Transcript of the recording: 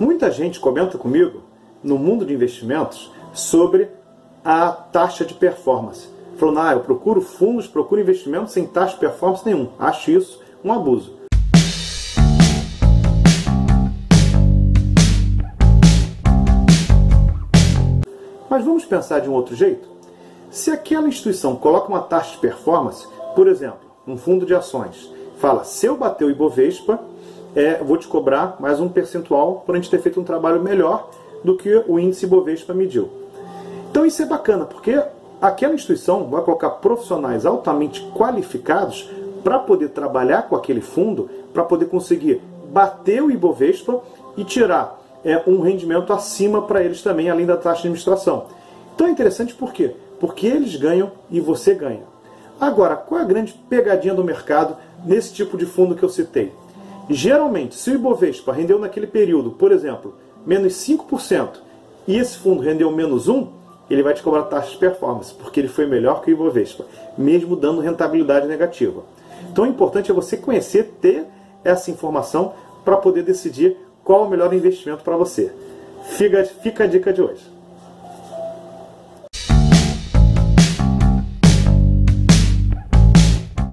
Muita gente comenta comigo no mundo de investimentos sobre a taxa de performance. Falando, ah, eu procuro fundos, procuro investimentos sem taxa de performance nenhum. Acho isso um abuso. Mas vamos pensar de um outro jeito? Se aquela instituição coloca uma taxa de performance, por exemplo, um fundo de ações, fala, se eu bater o Ibovespa, é, vou te cobrar mais um percentual por a gente ter feito um trabalho melhor do que o índice Ibovespa mediu. Então isso é bacana, porque aquela instituição vai colocar profissionais altamente qualificados para poder trabalhar com aquele fundo, para poder conseguir bater o Ibovespa e tirar é, um rendimento acima para eles também, além da taxa de administração. Então é interessante por quê? Porque eles ganham e você ganha. Agora, qual é a grande pegadinha do mercado nesse tipo de fundo que eu citei? Geralmente, se o Ibovespa rendeu naquele período, por exemplo, menos 5%, e esse fundo rendeu menos 1%, ele vai te cobrar taxa de performance, porque ele foi melhor que o Ibovespa, mesmo dando rentabilidade negativa. Então o importante é você conhecer, ter essa informação para poder decidir qual é o melhor investimento para você. Fica, fica a dica de hoje.